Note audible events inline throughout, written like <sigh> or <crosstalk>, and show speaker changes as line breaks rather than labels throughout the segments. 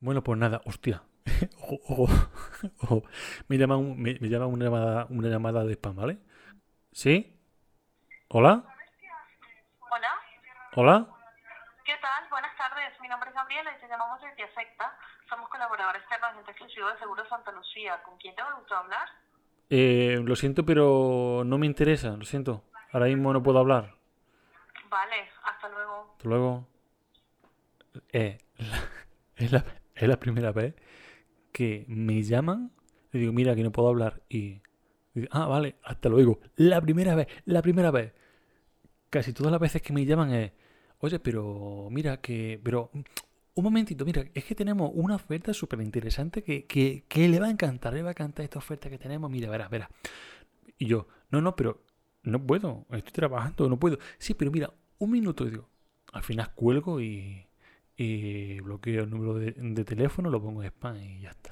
Bueno, pues nada, hostia. <laughs> Ojo, ojo, ojo. Me llama, un- me, me llama una, llamada, una llamada de spam, ¿vale? ¿Sí? ¿Hola?
Hola,
¿Hola?
¿qué tal? Buenas tardes. Mi nombre es Gabriela y te llamamos desde Afecta. Somos colaboradores permanentes exclusivos de Seguro Santa Lucía. ¿Con quién te gusta hablar?
Eh, lo siento, pero no me interesa, lo siento. Ahora mismo no puedo hablar.
Vale, hasta luego.
Hasta luego. Eh, la- <laughs> es, la, es la primera vez que me llaman. Le digo, mira, que no puedo hablar. Y, ah, vale, hasta luego. La primera vez, la primera vez. Casi todas las veces que me llaman es, oye, pero mira que, pero un momentito, mira, es que tenemos una oferta súper interesante que, que, que le va a encantar, le va a encantar esta oferta que tenemos. Mira, verás, verás. Y yo, no, no, pero no puedo, estoy trabajando, no puedo. Sí, pero mira, un minuto, y digo, al final cuelgo y, y bloqueo el número de, de teléfono, lo pongo en spam y ya está.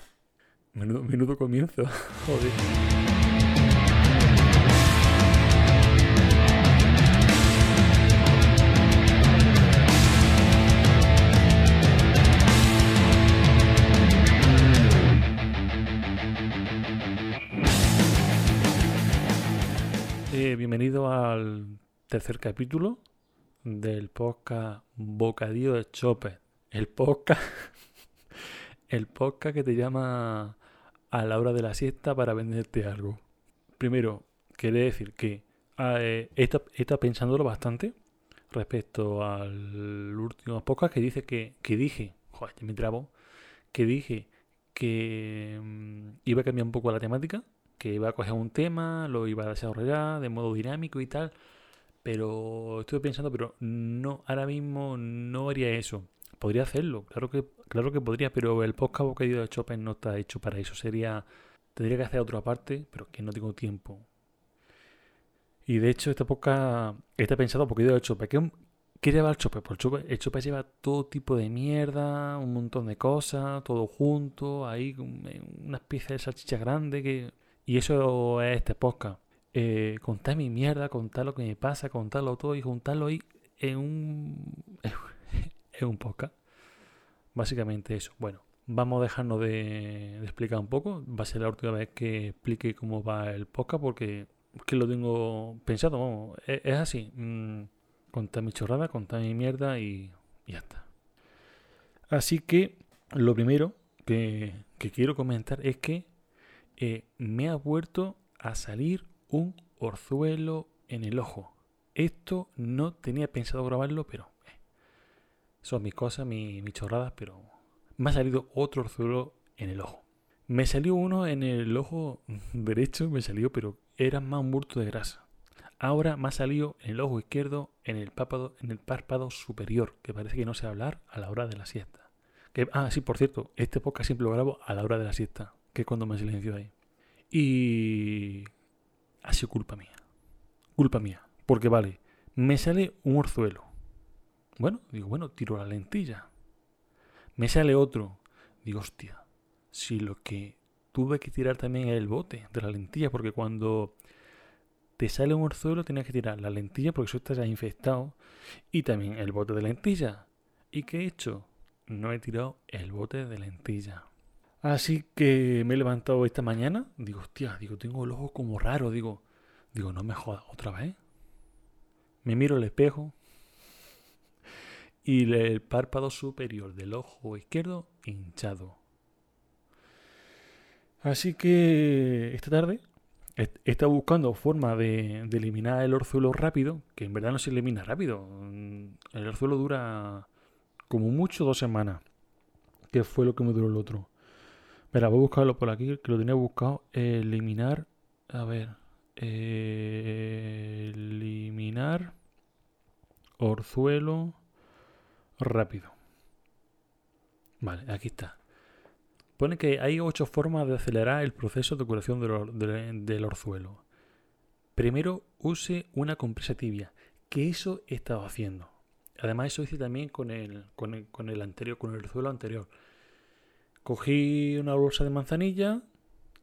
Menudo, menudo comienzo, <laughs> joder. Eh, bienvenido al tercer capítulo del podcast Bocadillo de Chopper. El podcast, <laughs> el podcast que te llama a la hora de la siesta para venderte algo. Primero, quería decir que eh, he, estado, pensándolo bastante respecto al último podcast que dice que, que dije, joder, me trabo, que dije que mm, iba a cambiar un poco la temática, que iba a coger un tema, lo iba a desarrollar de modo dinámico y tal, pero estuve pensando, pero no, ahora mismo no haría eso. Podría hacerlo, claro que, claro que podría, pero el podcast Bocadillo de Chopin no está hecho para eso. Sería, tendría que hacer otra parte, pero que no tengo tiempo. Y de hecho, este podcast está pensado Bocadillo de Chopin. ¿Qué, ¿Qué lleva el Chopin? Pues el Chopin lleva todo tipo de mierda, un montón de cosas, todo junto, ahí una especie de salchicha grande que... Y eso es este podcast. Eh, contar mi mierda, contar lo que me pasa, contarlo todo y juntarlo ahí en un, en un podcast. Básicamente eso. Bueno, vamos a dejarnos de, explicar un poco. Va a ser la última vez que explique cómo va el podcast porque que lo tengo pensado. Vamos, es, es así. Mm, contar mi chorrada, contar mi mierda y, y ya está. Así que lo primero que, quiero comentar es que eh, me ha vuelto a salir un orzuelo en el ojo. Esto no tenía pensado grabarlo, pero son mis cosas, mis, chorradas, pero me ha salido otro orzuelo en el ojo. Me salió uno en el ojo <laughs> derecho, me salió, pero era más un bulto de grasa. Ahora me ha salido en el ojo izquierdo, en el párpado, en el párpado superior, que parece que no sé hablar a la hora de la siesta. Que, ah, sí, por cierto, este podcast siempre lo grabo a la hora de la siesta, que es cuando me silencio ahí. Y ha sido culpa mía. Culpa mía. Porque vale, me sale un orzuelo. Bueno, digo, bueno, tiro la lentilla. Me sale otro. Digo, hostia, si lo que tuve que tirar también es el bote de la lentilla, porque cuando te sale un orzuelo tenías que tirar la lentilla porque eso está ya infectado y también el bote de lentilla. ¿Y qué he hecho? No he tirado el bote de lentilla. Así que me he levantado esta mañana, digo, hostia, digo, tengo el ojo como raro, digo, digo, no me jodas otra vez. Me miro al espejo y el párpado superior del ojo izquierdo hinchado. Así que esta tarde he estado buscando forma de, eliminar el orzuelo rápido, que en verdad no se elimina rápido. El orzuelo dura como mucho dos semanas, que fue lo que me duró el otro. Espera, voy a buscarlo por aquí, que lo tenía buscado. Eliminar. A ver. Eh, eliminar. Orzuelo. Rápido. Vale, aquí está. Pone que hay ocho formas de acelerar el proceso de curación del, or, orzuelo. Primero, use una compresa tibia, que eso he estado haciendo. Además, eso hice también con el, con el, con el anterior, con el orzuelo anterior. Cogí una bolsa de manzanilla,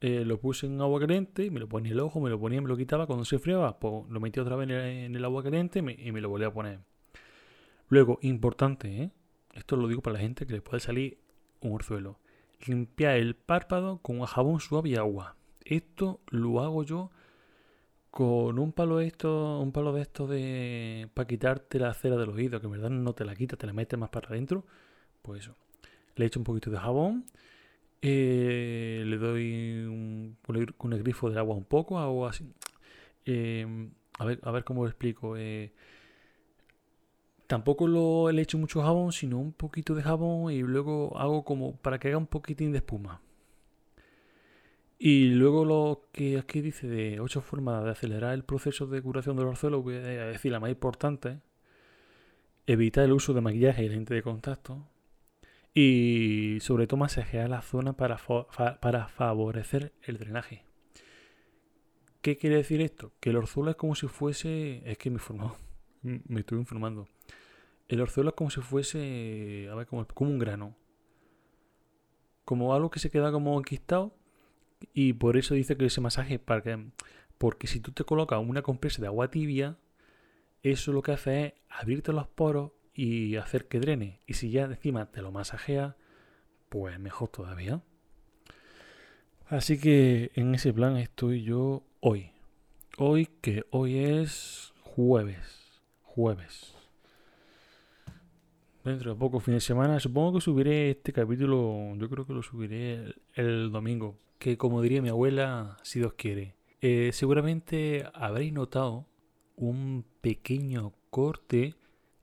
eh, lo puse en agua caliente, me lo ponía en el ojo, me lo ponía, me lo quitaba. Cuando se enfriaba, pues lo metí otra vez en el, agua caliente me, y me lo volví a poner. Luego, importante, ¿eh? esto lo digo para la gente que le puede salir un orzuelo. Limpiar el párpado con jabón suave y agua. Esto lo hago yo con un palo esto, un palo de estos de para quitarte la cera del oído, que en verdad no te la quita, te la metes más para adentro. Pues eso. Le echo un poquito de jabón. eh, le doy un, con grifo del agua un poco, hago así. Eh, a, ver, a ver cómo lo explico. eh, tampoco lo, le echo mucho jabón, sino un poquito de jabón y luego hago como para que haga un poquitín de espuma. Y luego lo que aquí dice de ocho formas de acelerar el proceso de curación del orzuelo, voy a decir la más importante, evitar el uso de maquillaje y lente de contacto y sobre todo masajear la zona para, para favorecer el drenaje. ¿Qué quiere decir esto? Que el orzuelo es como si fuese... Es que me he informado. <laughs> Me estoy informando. El orzuelo es como si fuese... A ver, como, como un grano. Como algo que se queda como enquistado. Y por eso dice que ese masaje... Para que, porque si tú te colocas una compresa de agua tibia, eso lo que hace es abrirte los poros y hacer que drene. Y si ya encima te lo masajea, pues mejor todavía. Así que en ese plan estoy yo hoy. Hoy que hoy es jueves. Jueves. Dentro de poco fin de semana. Supongo que subiré este capítulo. Yo creo que lo subiré el, domingo. Que como diría mi abuela, si Dios quiere. Eh, seguramente habréis notado un pequeño corte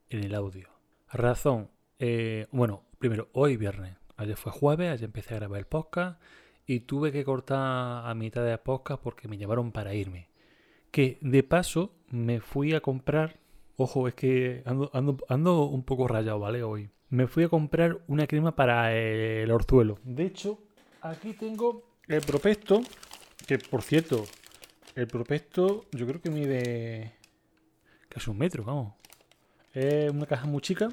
en el audio. Razón. eh, bueno, primero, hoy viernes. Ayer fue jueves, ayer empecé a grabar el podcast y tuve que cortar a mitad de podcast porque me llamaron para irme. Que de paso me fui a comprar. Ojo, es que ando, un poco rayado, ¿vale? Hoy. Me fui a comprar una crema para el orzuelo. De hecho, aquí tengo el prospecto. Que por cierto, el prospecto yo creo que mide casi un metro, vamos. Es una caja muy chica.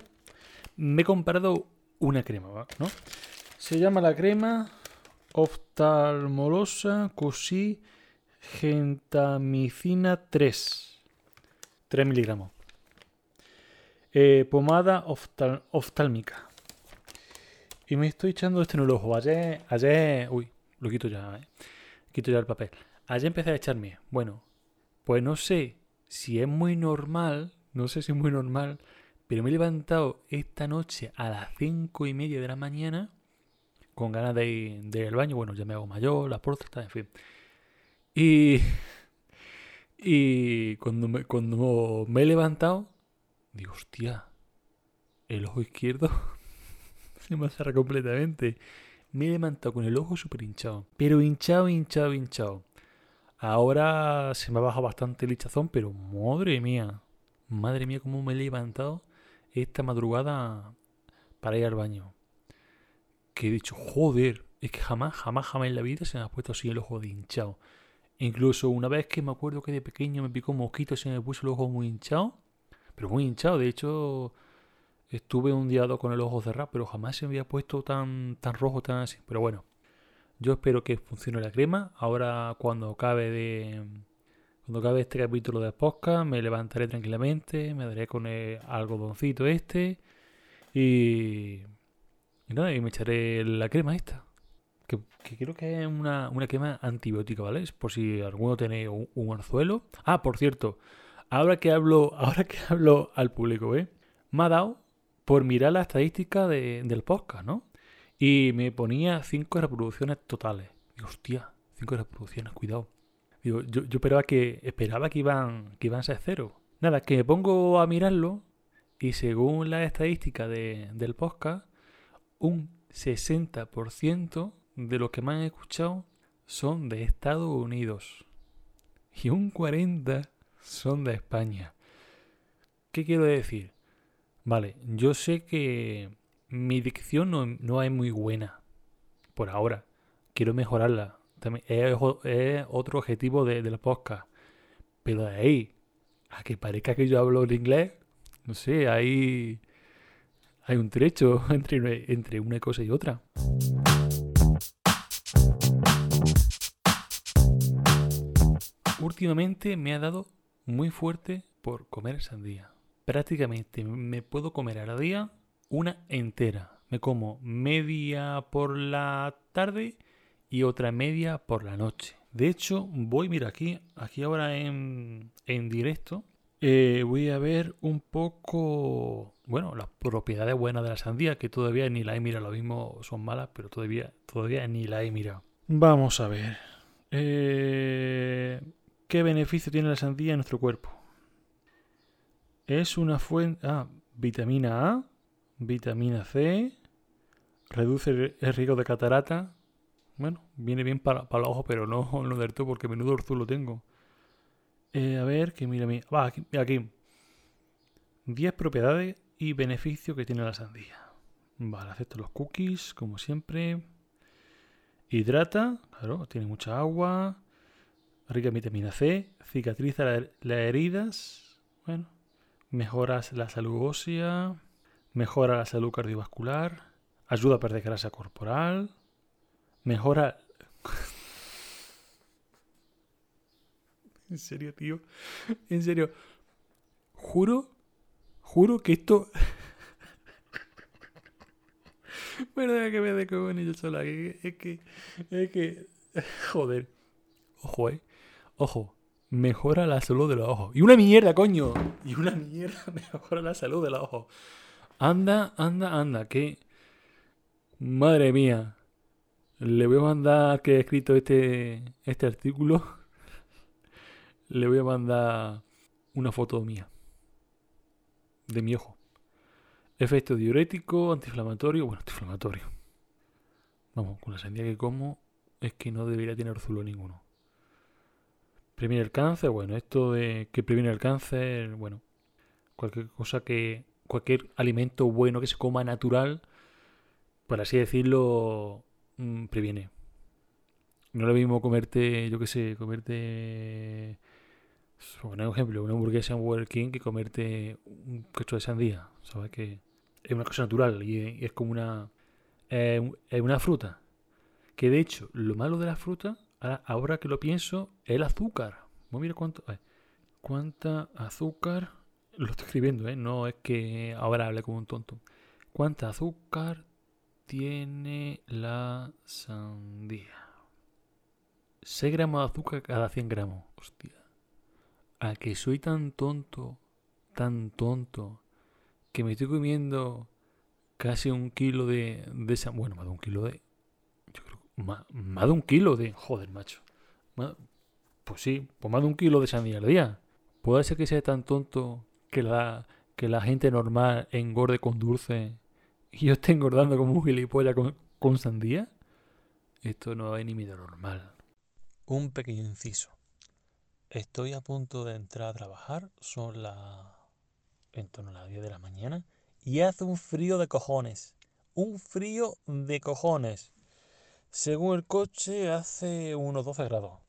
Me he comprado una crema. ¿no? Se llama la crema oftalmolosa Cosí gentamicina 3. 3 miligramos. Eh, pomada oftálmica. Y me estoy echando esto en el ojo. Ayer, ayer, uy, lo quito ya, ¿eh? Quito ya el papel. Ayer empecé a echarme. Bueno, pues no sé si es muy normal, no sé si es muy normal, pero me he levantado esta noche a las cinco y media de la mañana con ganas de ir, al baño. Bueno, ya me hago mayor, la próstata, en fin. Y, y cuando, me, cuando me he levantado, digo, hostia, el ojo izquierdo <laughs> se me cerra completamente. Me he levantado con el ojo súper hinchado. Pero hinchado, hinchado, hinchado. Ahora se me ha bajado bastante el hinchazón, pero madre mía. Madre mía, cómo me he levantado esta madrugada para ir al baño. Que he dicho, joder, es que jamás, jamás, jamás en la vida se me ha puesto así el ojo de hinchado. Incluso una vez que me acuerdo que de pequeño me picó un mosquito y se me puso el ojo muy hinchado. Pero muy hinchado, de hecho, estuve un día con el ojo cerrado, pero jamás se me había puesto tan, tan rojo, tan así. Pero bueno, yo espero que funcione la crema. Ahora cuando acabe de... Cuando acabe este capítulo de podcast, me levantaré tranquilamente, me daré con el algodoncito este y, y nada, y me echaré la crema esta. Que, creo que es una, una crema antibiótica, ¿vale? Por si alguno tiene un, un anzuelo. Ah, por cierto, ahora que hablo, ahora que hablo al público, ¿eh? Me ha dado por mirar la estadística de- del podcast, ¿no? Y me ponía 5 reproducciones totales. Digo, hostia, 5 reproducciones, cuidado. Digo, yo, esperaba que esperaba que iban, que iban a ser cero. Nada, que me pongo a mirarlo y según la estadística de- del podcast, un 60% de los que me han escuchado son de Estados Unidos y un 40% son de España. ¿Qué quiero decir? Vale, yo sé que mi dicción no, no es muy buena por ahora. Quiero mejorarla. También es, otro objetivo de, del podcast. Pero de ahí a que parezca que yo hablo en inglés, no sé, hay, hay un trecho <laughs> entre, entre una cosa y otra. Últimamente me ha dado muy fuerte por comer sandía. Prácticamente me puedo comer a la día una entera. me como media por la tarde y otra media por la noche. De hecho, voy, mira, aquí, aquí ahora en, en directo, eh, voy a ver un poco, bueno, las propiedades buenas de la sandía, que todavía ni la he mirado, lo mismo son malas, pero todavía, todavía ni la he mirado. Vamos a ver. Eh, ¿Qué beneficio tiene la sandía en nuestro cuerpo? Es una fuente... Ah, vitamina A, vitamina C, reduce el riesgo de catarata. Bueno, viene bien para, para los ojos, pero no, no del todo porque menudo orzuelo lo tengo. Eh, a ver, que mira, mira. Va, aquí, aquí. 10 propiedades y beneficios que tiene la sandía. Vale, acepto los cookies, como siempre. Hidrata, claro, tiene mucha agua. Rica en vitamina C. Cicatriza las heridas. Bueno, mejora la salud ósea. Mejora la salud cardiovascular. Ayuda a perder grasa corporal. Mejora <laughs> En serio, tío. En serio. Juro, juro que esto... <laughs> Verdad que me de con yo sola. Es que, es que... <laughs> Joder. Ojo, eh. Ojo. Mejora la salud de los ojos. Y una mierda, coño. Y una mierda <laughs> mejora la salud de los ojos. Anda, anda, anda. Que... Madre mía. Le voy a mandar que he escrito este, este artículo <laughs> le voy a mandar una foto mía. De mi ojo. Efecto diurético, antiinflamatorio. Bueno, antiinflamatorio. Vamos, con la sandía que como es que no debería tener zulo ninguno. Previene el cáncer, bueno, esto de que previene el cáncer, bueno, cualquier cosa que, cualquier alimento bueno que se coma natural, por así decirlo, mm, previene. No lo mismo comerte, yo qué sé, comerte por un ejemplo, una hamburguesa en Burger King que comerte un queso de sandía. ¿Sabes? Que es una cosa natural y es como una. es una fruta. Que de hecho, lo malo de la fruta, ahora que lo pienso, el azúcar. mira cuánto. ¿Cuánta azúcar? Lo estoy escribiendo, ¿eh? No es que ahora hable como un tonto. ¿Cuánta azúcar tiene la sandía? 6 gramos de azúcar cada 100 gramos. Hostia a que soy tan tonto, tan tonto, que me estoy comiendo casi un kilo de, esa. Bueno, más de un kilo de. Más de un kilo de. Joder, macho. pues sí, pues más de un kilo de sandía al día. Puede ser que sea tan tonto que la, que la gente normal engorde con dulce y yo esté engordando como un gilipollas con, con sandía. Esto no es ni medio normal. Un pequeño inciso. Estoy a punto de entrar a trabajar, son las en torno a las 10 de la mañana y hace un frío de cojones. Un frío de cojones. Según el coche hace unos 12 grados.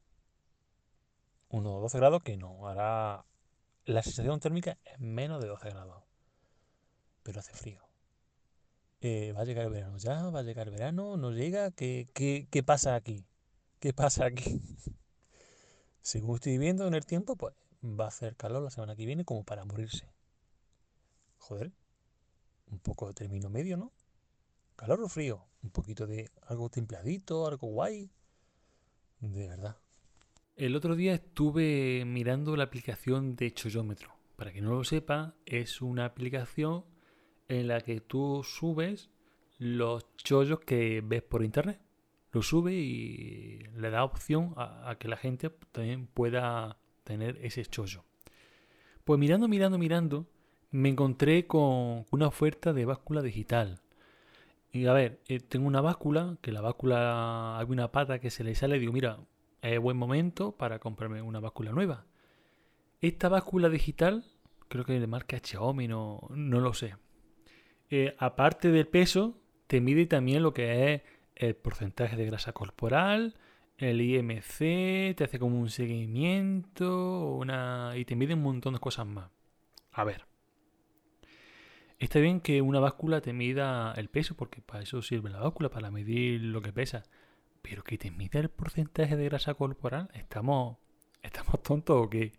Unos 12 grados que no, hará la sensación térmica es menos de 12 grados. Pero hace frío. Eh, va a llegar el verano ya, va a llegar el verano, no llega, ¿qué, qué, qué pasa aquí? ¿Qué pasa aquí? <laughs> Según estoy viviendo en el tiempo, pues va a hacer calor la semana que viene como para morirse. Joder, un poco de término medio, ¿no? Calor o frío, un poquito de algo templadito, algo guay. De verdad. El otro día estuve mirando la aplicación de Chollómetro. Para que no lo sepa, es una aplicación en la que tú subes los chollos que ves por internet lo sube y le da opción a, que la gente también pueda tener ese chollo. Pues mirando, mirando, mirando, me encontré con una oferta de báscula digital. Y a ver, eh, tengo una báscula, que la báscula, hay una pata que se le sale digo, mira, es buen momento para comprarme una báscula nueva. Esta báscula digital, creo que de marca Xiaomi, no, no lo sé. Eh, aparte del peso, te mide también lo que es el porcentaje de grasa corporal, el IMC, te hace como un seguimiento una, y te mide un montón de cosas más. A ver. Está bien que una báscula te mida el peso, porque para eso sirve la báscula, para medir lo que pesa. Pero que te mida el porcentaje de grasa corporal, ¿estamos, estamos tontos o qué?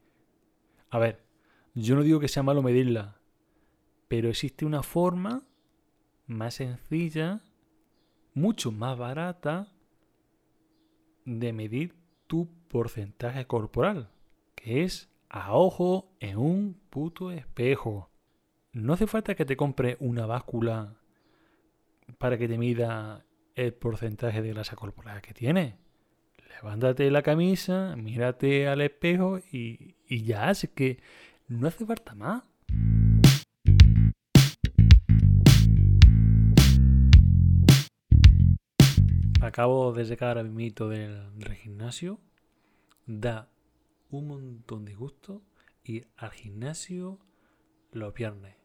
A ver, yo no digo que sea malo medirla, pero existe una forma más sencilla, mucho más barata de medir tu porcentaje corporal, que es a ojo en un puto espejo. No hace falta que te compre una báscula para que te mida el porcentaje de grasa corporal que tiene. Levántate la camisa, mírate al espejo y, y ya, así que no hace falta más. Acabo de sacar a mi mito del, del gimnasio. Da un montón de gusto ir al gimnasio los viernes.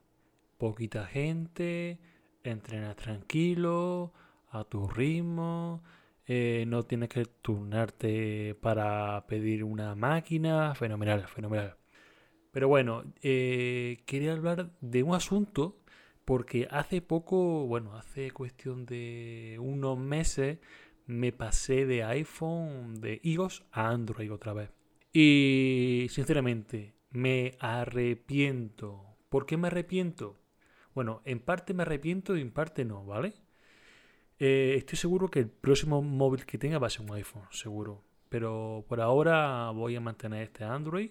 Poquita gente, entrenas tranquilo, a tu ritmo, eh, no tienes que turnarte para pedir una máquina, fenomenal, fenomenal. Pero bueno, eh, quería hablar de un asunto porque hace poco, bueno, hace cuestión de unos meses, me pasé de iPhone, de iOS a Android otra vez. Y sinceramente, me arrepiento. ¿Por qué me arrepiento? Bueno, en parte me arrepiento y en parte no, ¿vale? Eh, estoy seguro que el próximo móvil que tenga va a ser un iPhone, seguro. Pero por ahora voy a mantener este Android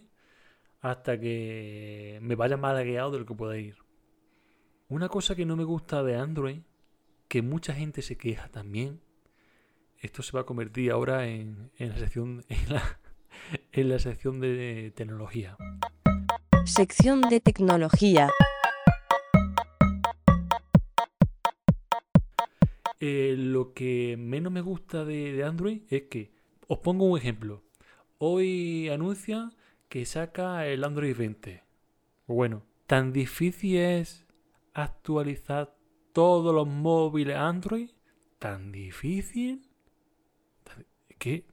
hasta que me vaya más guiado de lo que pueda ir. Una cosa que no me gusta de Android, que mucha gente se queja también, esto se va a convertir ahora en, en la sección <laughs> en la, en la sección de tecnología.
Sección de tecnología.
Eh, lo que menos me gusta de, Android es que, os pongo un ejemplo. Hoy anuncia que saca el Android 20. Bueno, tan difícil es actualizar todos los móviles Android. Tan difícil. Que,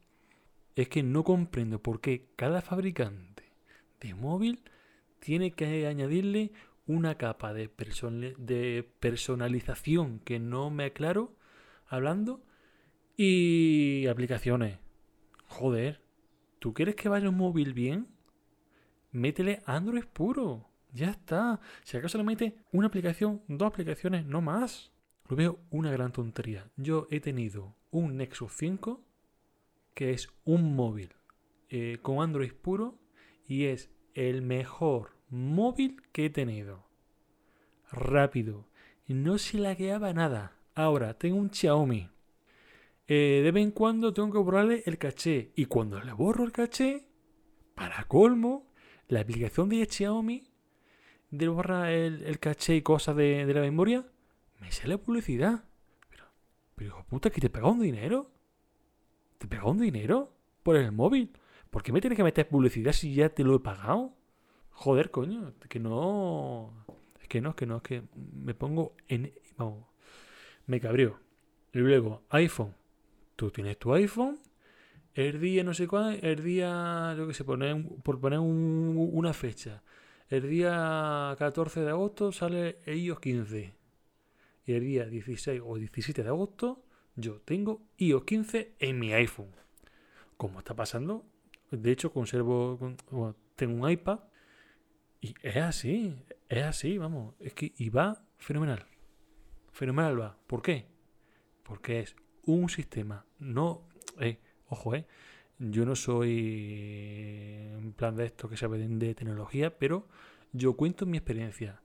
es que no comprendo por qué cada fabricante de móvil tiene que añadirle una capa de personalización que no me aclaro hablando y aplicaciones. Joder, ¿tú quieres que vaya un móvil bien? Métele Android puro. Ya está. Si acaso le mete una aplicación, dos aplicaciones, no más. Lo veo una gran tontería. Yo he tenido un Nexus 5 que es un móvil eh, con Android puro y es el mejor móvil que he tenido. Rápido. No se lagueaba nada. Ahora, tengo un Xiaomi. Eh, de vez en cuando tengo que borrarle el caché. Y cuando le borro el caché, para colmo, la aplicación de Xiaomi de borrar el, el caché y cosas de, de la memoria, me sale publicidad. Pero, pero hijo puta, que te pega un dinero. ¿Te pega un dinero? Por el móvil. ¿Por qué me tienes que meter publicidad si ya te lo he pagado? Joder, coño, que no. Es que no, es que no, es que me pongo en. Vamos, me cabreo. Y luego, iPhone. Tú tienes tu iPhone. El día, no sé cuándo, el día, yo que sé, poner, por poner un- una fecha. El día 14 de agosto sale iOS 15. Y el día 16 o 17 de agosto, yo tengo iOS 15 en mi iPhone. Como está pasando, de hecho, conservo, con- bueno, tengo un iPad y es así, es así, vamos. Es que y va fenomenal. Fenomenal va. ¿Por qué? Porque es un sistema. No, eh, ojo, eh. Yo no soy en plan de esto que sabe de, de tecnología, pero yo cuento mi experiencia.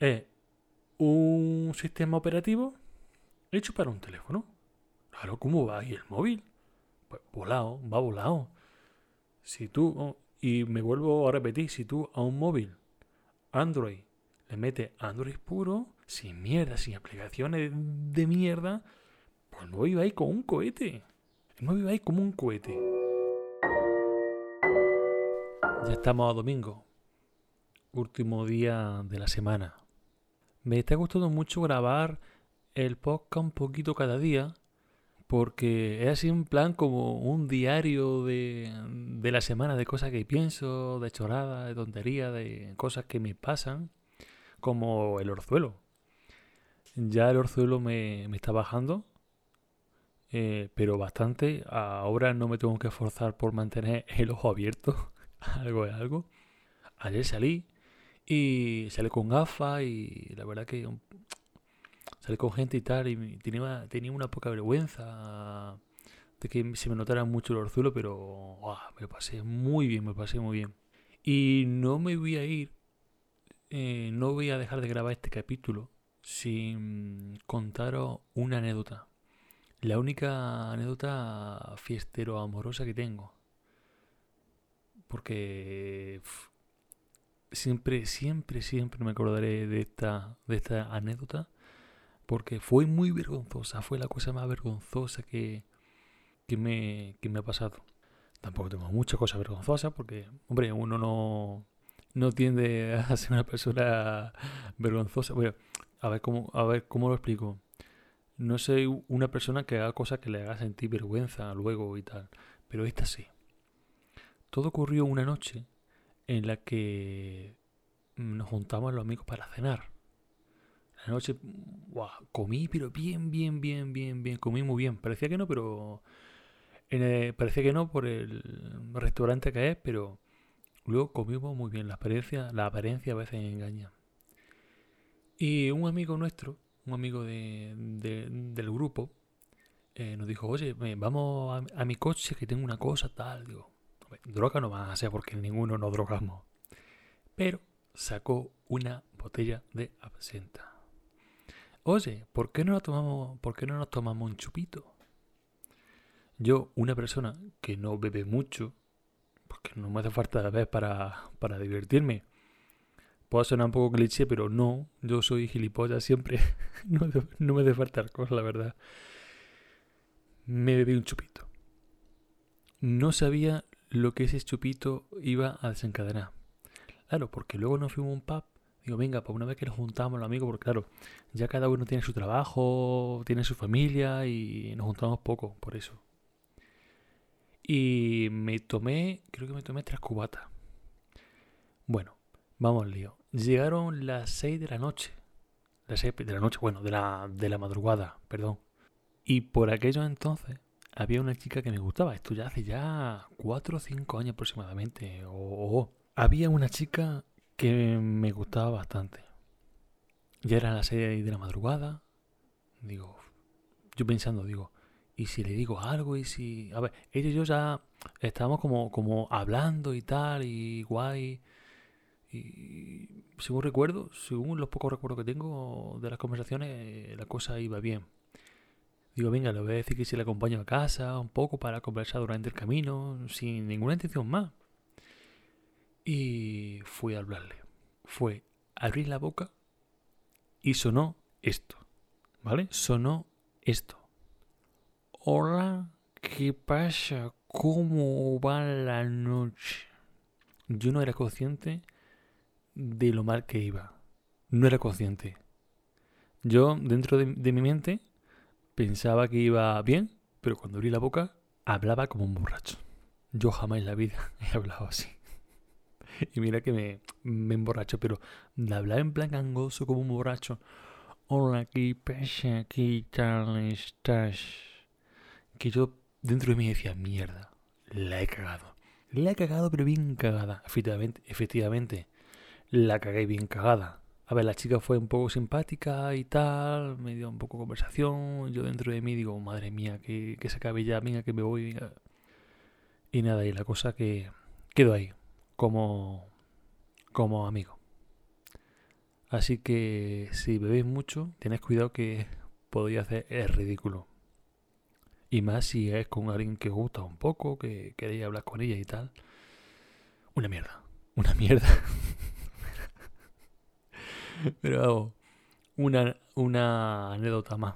Es un sistema operativo hecho para un teléfono. Claro, ¿cómo va ahí el móvil? Pues volado, va volado. Si tú, oh, y me vuelvo a repetir, si tú a un móvil Android le metes Android puro, sin mierda, sin aplicaciones de mierda, pues móvil va ahí como un cohete. Va ahí como un cohete. Ya estamos a domingo, último día de la semana. Me está gustando mucho grabar el podcast un poquito cada día, porque es así un plan como un diario de, de la semana, de cosas que pienso, de choradas, de tonterías, de cosas que me pasan, como el orzuelo. Ya el orzuelo me, me está bajando, eh, pero bastante. Ahora no me tengo que esforzar por mantener el ojo abierto, <laughs> algo es algo. Ayer salí y salí con gafas y la verdad que Salí con gente y tal, y tenía, tenía una poca vergüenza de que se me notara mucho el orzuelo, pero me pasé muy bien, me pasé muy bien. Y no me voy a ir, eh, no voy a dejar de grabar este capítulo sin contaros una anécdota. La única anécdota fiestero amorosa que tengo. Porque siempre, siempre, siempre me acordaré de esta, de esta anécdota. Porque fue muy vergonzosa. Fue la cosa más vergonzosa que, que, me, que me ha pasado. Tampoco tengo muchas cosas vergonzosas porque, hombre, uno no, no tiende a ser una persona vergonzosa. Bueno, a ver cómo, a ver cómo lo explico no soy una persona que haga cosas que le haga sentir vergüenza luego y tal. Pero esta sí. Todo ocurrió una noche en la que nos juntamos los amigos para cenar. La noche, comí, pero bien, bien, bien, bien, bien. Comí muy bien. Parecía que no, pero. parecía que no por el restaurante que es, pero luego comimos muy bien. La apariencia, la apariencia a veces engaña. Y un amigo nuestro un amigo de, del grupo, eh, nos dijo, oye, vamos a, mi coche que tengo una cosa tal. Digo, droga no va a ser porque ninguno nos drogamos. Pero sacó una botella de absenta. Oye, ¿por qué no, tomamos, ¿por qué no nos tomamos un chupito? Yo, una persona que no bebe mucho, porque no me hace falta beber para, para divertirme, Puedo sonar un poco cliché, pero no, yo soy gilipollas siempre. <laughs> no, me hace falta alcohol, la verdad. Me bebí un chupito. No sabía lo que ese chupito iba a desencadenar. Claro, porque luego nos fuimos a un pub. Digo, venga, pues una vez que nos juntamos los amigos, porque claro, ya cada uno tiene su trabajo, tiene su familia y nos juntamos poco, por eso. Y me tomé, creo que me tomé tres cubatas. Bueno, vamos lío. Llegaron las 6 de la noche. Las 6 de la noche, bueno, de la, de la madrugada, perdón. Y por aquello entonces había una chica que me gustaba. Esto ya hace ya 4 o 5 años aproximadamente. O, había una chica que me gustaba bastante. Ya eran las 6 de la madrugada. Digo, yo pensando, digo, ¿y si le digo algo? ¿Y si.? A ver, ella y yo ya estábamos como, como hablando y tal, y guay. Y según recuerdo, según los pocos recuerdos que tengo de las conversaciones, la cosa iba bien. Digo, venga, le voy a decir que si le acompaño a casa un poco para conversar durante el camino, sin ninguna intención más. Y fui a hablarle. Fue abrir la boca y sonó esto. ¿Vale? Sonó esto. Hola, ¿qué pasa? ¿Cómo va la noche? Yo no era consciente de lo mal que iba. No era consciente. Yo, dentro de, mi mente, pensaba que iba bien, pero cuando abrí la boca, hablaba como un borracho. Yo jamás en la vida <laughs> he hablado así. Y mira que me, me emborracho, pero de hablar en plan gangoso como un borracho. Hola, ¿qué pasa? ¿Qué tal estás? Que yo dentro de mí decía, mierda, la he cagado. La he cagado, pero bien cagada. Efectivamente la cagué bien cagada. A ver, la chica fue un poco simpática y tal, me dio un poco conversación. Yo dentro de mí digo, madre mía, que, se acabe ya, venga, que me voy. Y nada, y la cosa que quedó ahí, como, como amigo. Así que si bebéis mucho, tenéis cuidado que podéis hacer el ridículo. Y más si es con alguien que os gusta un poco, que queréis hablar con ella y tal. Una mierda. Una mierda. <laughs> <laughs> Pero una, una anécdota más.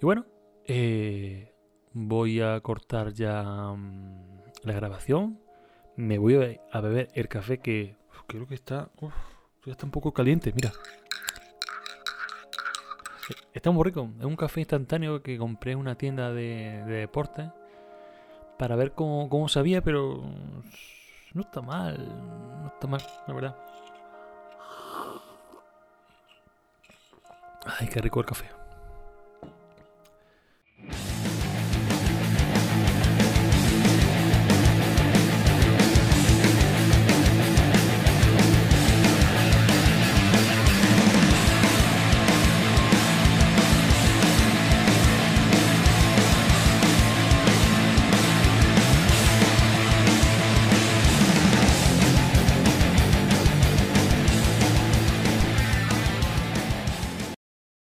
Y bueno, eh, voy a cortar ya mm, la grabación. Me voy a, beber el café que creo que está, ya está un poco caliente. Mira, está muy rico. Es un café instantáneo que compré en una tienda de, de deportes para ver cómo, cómo sabía, pero no está mal, no está mal, la verdad. Ay, qué rico el café.